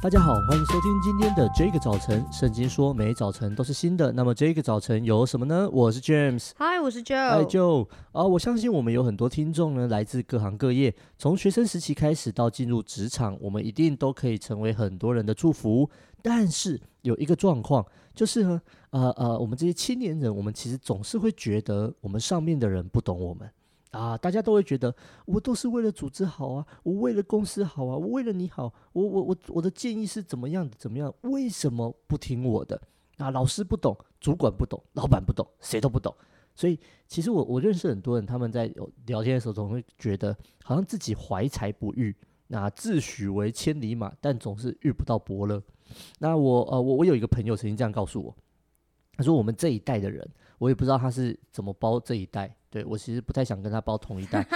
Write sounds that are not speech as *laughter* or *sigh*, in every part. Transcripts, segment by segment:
大家好，欢迎收听今天的这个早晨。圣经说每早晨都是新的，那么这个早晨有什么呢？我是 James，嗨，我是 Joe，嗨 Joe 啊，我相信我们有很多听众呢，来自各行各业，从学生时期开始到进入职场，我们一定都可以成为很多人的祝福。但是有一个状况，就是呢，呃呃，我们这些青年人，我们其实总是会觉得我们上面的人不懂我们。啊，大家都会觉得我都是为了组织好啊，我为了公司好啊，我为了你好，我我我我的建议是怎么样的？怎么样？为什么不听我的？啊，老师不懂，主管不懂，老板不懂，谁都不懂。所以，其实我我认识很多人，他们在聊天的时候总会觉得，好像自己怀才不遇，那自诩为千里马，但总是遇不到伯乐。那我呃，我我有一个朋友曾经这样告诉我，他说我们这一代的人，我也不知道他是怎么包这一代。对，我其实不太想跟他包同一袋，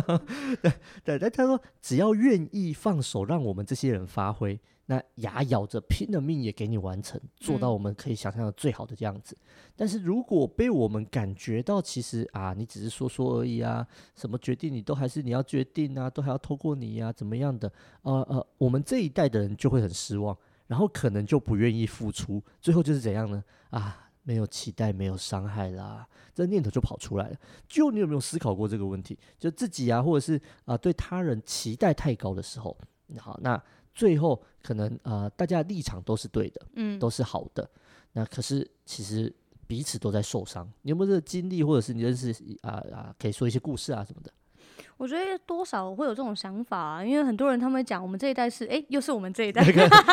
*laughs* 对对，但他说只要愿意放手，让我们这些人发挥，那牙咬着拼了命也给你完成，做到我们可以想象的最好的这样子。嗯、但是如果被我们感觉到其实啊，你只是说说而已啊，什么决定你都还是你要决定啊，都还要透过你呀、啊，怎么样的？呃呃，我们这一代的人就会很失望，然后可能就不愿意付出，最后就是怎样呢？啊。没有期待，没有伤害啦，这念头就跑出来了。就你有没有思考过这个问题？就自己啊，或者是啊、呃，对他人期待太高的时候，好，那最后可能啊、呃，大家的立场都是对的，嗯，都是好的。那可是其实彼此都在受伤。你有没有这个经历，或者是你认识啊啊，可以说一些故事啊什么的？我觉得多少会有这种想法啊，因为很多人他们讲，我们这一代是，哎，又是我们这一代，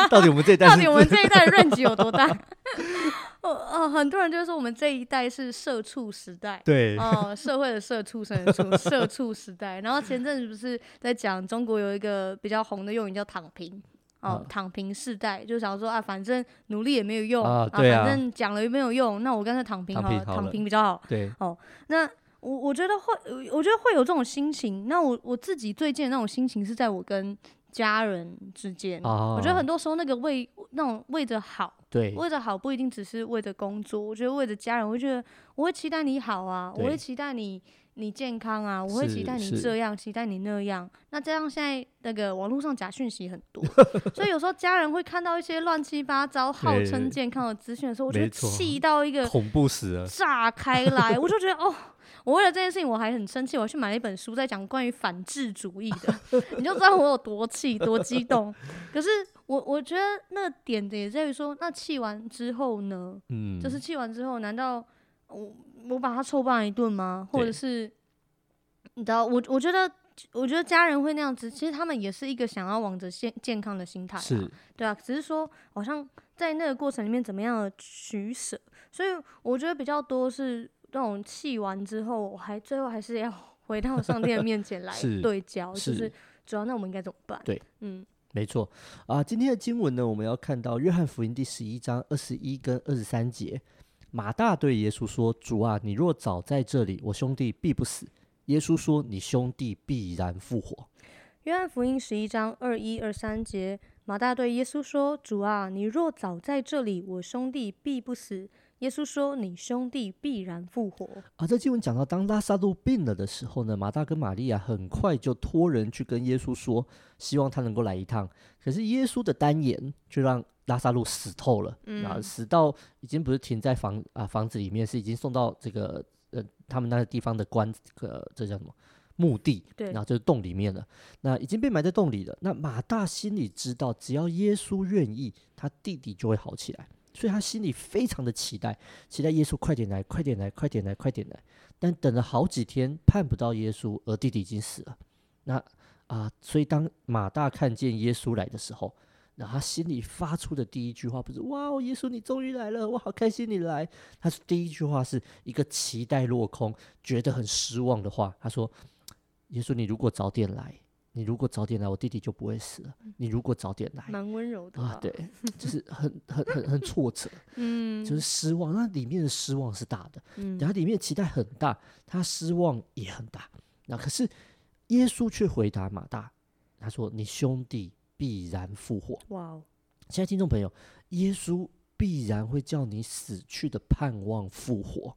到底我们这一代，到底我们这一代 *laughs* 的 range 有多大？*laughs* 哦哦，很多人就说我们这一代是社畜时代，对，哦，社会的社畜生的畜，社畜时代。然后前阵子不是在讲中国有一个比较红的用语叫“躺平”，哦，躺平世代，就想说啊，反正努力也没有用啊，反正讲了也没有用，那我干脆躺平好了，躺平比较好，对，哦，那。我我觉得会，我觉得会有这种心情。那我我自己最近的那种心情是在我跟家人之间。哦。我觉得很多时候那个为那种为着好，对，为着好不一定只是为着工作。我觉得为着家人，我觉得我会期待你好啊，我会期待你你健康啊，我会期待你这样，期待你那样。那这样现在那个网络上假讯息很多，*laughs* 所以有时候家人会看到一些乱七八糟号称健康的资讯的时候，我就气到一个恐怖死了，炸开来，我就觉得哦。我为了这件事情，我还很生气，我去买了一本书，在讲关于反智主义的，*laughs* 你就知道我有多气、多激动。*laughs* 可是我我觉得那点的也在于说，那气完之后呢？嗯，就是气完之后，难道我我把他臭骂一顿吗？或者是你知道，我我觉得我觉得家人会那样子，其实他们也是一个想要往着健健康的心态，是，对啊，只是说好像在那个过程里面怎么样的取舍，所以我觉得比较多是。那种气完之后，我还最后还是要 *laughs* 回到上帝的面前来对焦，是就是主要那我们应该怎么办？对，嗯，没错啊。今天的经文呢，我们要看到约翰福音第十一章二十一跟二十三节。马大对耶稣说：“主啊，你若早在这里，我兄弟必不死。”耶稣说：“你兄弟必然复活。”约翰福音十一章二一二三节，马大对耶稣说：“主啊，你若早在这里，我兄弟必不死。”耶稣说：“你兄弟必然复活。”啊，这经文讲到，当拉萨路病了的时候呢，马大跟玛利亚很快就托人去跟耶稣说，希望他能够来一趟。可是耶稣的单言就让拉萨路死透了，嗯、啊，死到已经不是停在房啊房子里面，是已经送到这个呃他们那个地方的棺，呃，这叫什么墓地？对，然后就是洞里面了。那已经被埋在洞里了。那马大心里知道，只要耶稣愿意，他弟弟就会好起来。所以他心里非常的期待，期待耶稣快点来，快点来，快点来，快点来。但等了好几天，盼不到耶稣，而弟弟已经死了。那啊、所以当马大看见耶稣来的时候，那他心里发出的第一句话不是“哇哦，耶稣你终于来了，我好开心你来”。他是第一句话是一个期待落空，觉得很失望的话。他说：“耶稣，你如果早点来。”你如果早点来，我弟弟就不会死了。你如果早点来，蛮温柔的啊，对，就是很很很很挫折，*laughs* 嗯，就是失望。那里面的失望是大的，嗯，然后里面的期待很大，他失望也很大。那可是耶稣却回答马大，他说：“你兄弟必然复活。”哇哦！现在听众朋友，耶稣必然会叫你死去的盼望复活，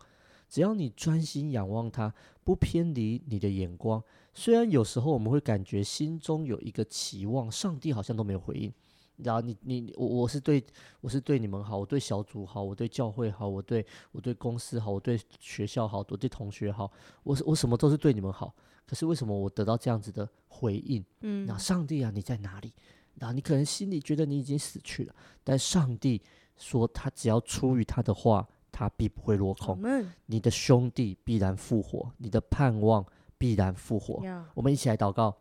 只要你专心仰望他，不偏离你的眼光。虽然有时候我们会感觉心中有一个期望，上帝好像都没有回应，然后你你我我是对我是对你们好，我对小组好，我对教会好，我对我对公司好，我对学校好，我对同学好，我我什么都是对你们好。可是为什么我得到这样子的回应？嗯，那上帝啊，你在哪里？然后你可能心里觉得你已经死去了，但上帝说他只要出于他的话，他必不会落空。你的兄弟必然复活，你的盼望必然复活。我们一起来祷告。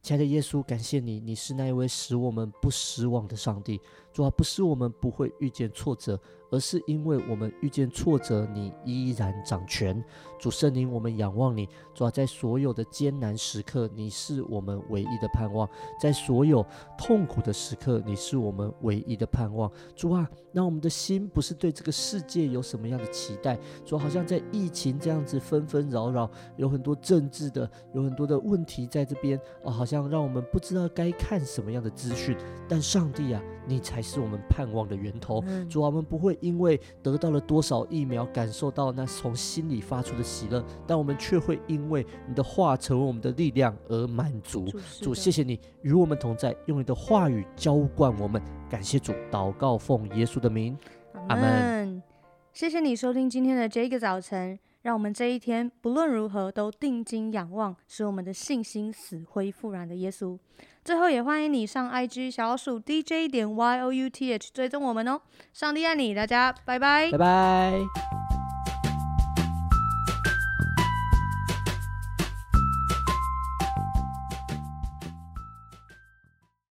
亲爱的耶稣，感谢你，你是那一位使我们不失望的上帝。主啊，不是我们不会遇见挫折，而是因为我们遇见挫折，你依然掌权。主圣灵，我们仰望你。主啊，在所有的艰难时刻，你是我们唯一的盼望；在所有痛苦的时刻，你是我们唯一的盼望。主啊，让我们的心不是对这个世界有什么样的期待。主啊，好像在疫情这样子纷纷扰扰，有很多政治的，有很多的问题在这边啊，好像让我们不知道该看什么样的资讯。但上帝啊，你才是我们盼望的源头。主啊，我们不会因为得到了多少疫苗，感受到那从心里发出的喜乐，但我们却会因为你的话成为我们的力量而满足。主，谢谢你与我们同在，用你的话语浇灌我们。感谢主，祷告奉耶稣的名，阿门。谢谢你收听今天的这个早晨，让我们这一天不论如何都定睛仰望，使我们的信心死灰复燃的耶稣。最后也欢迎你上 IG 小鼠 DJ 点 YOUTH 追踪我们哦。上帝爱你，大家拜拜，拜拜。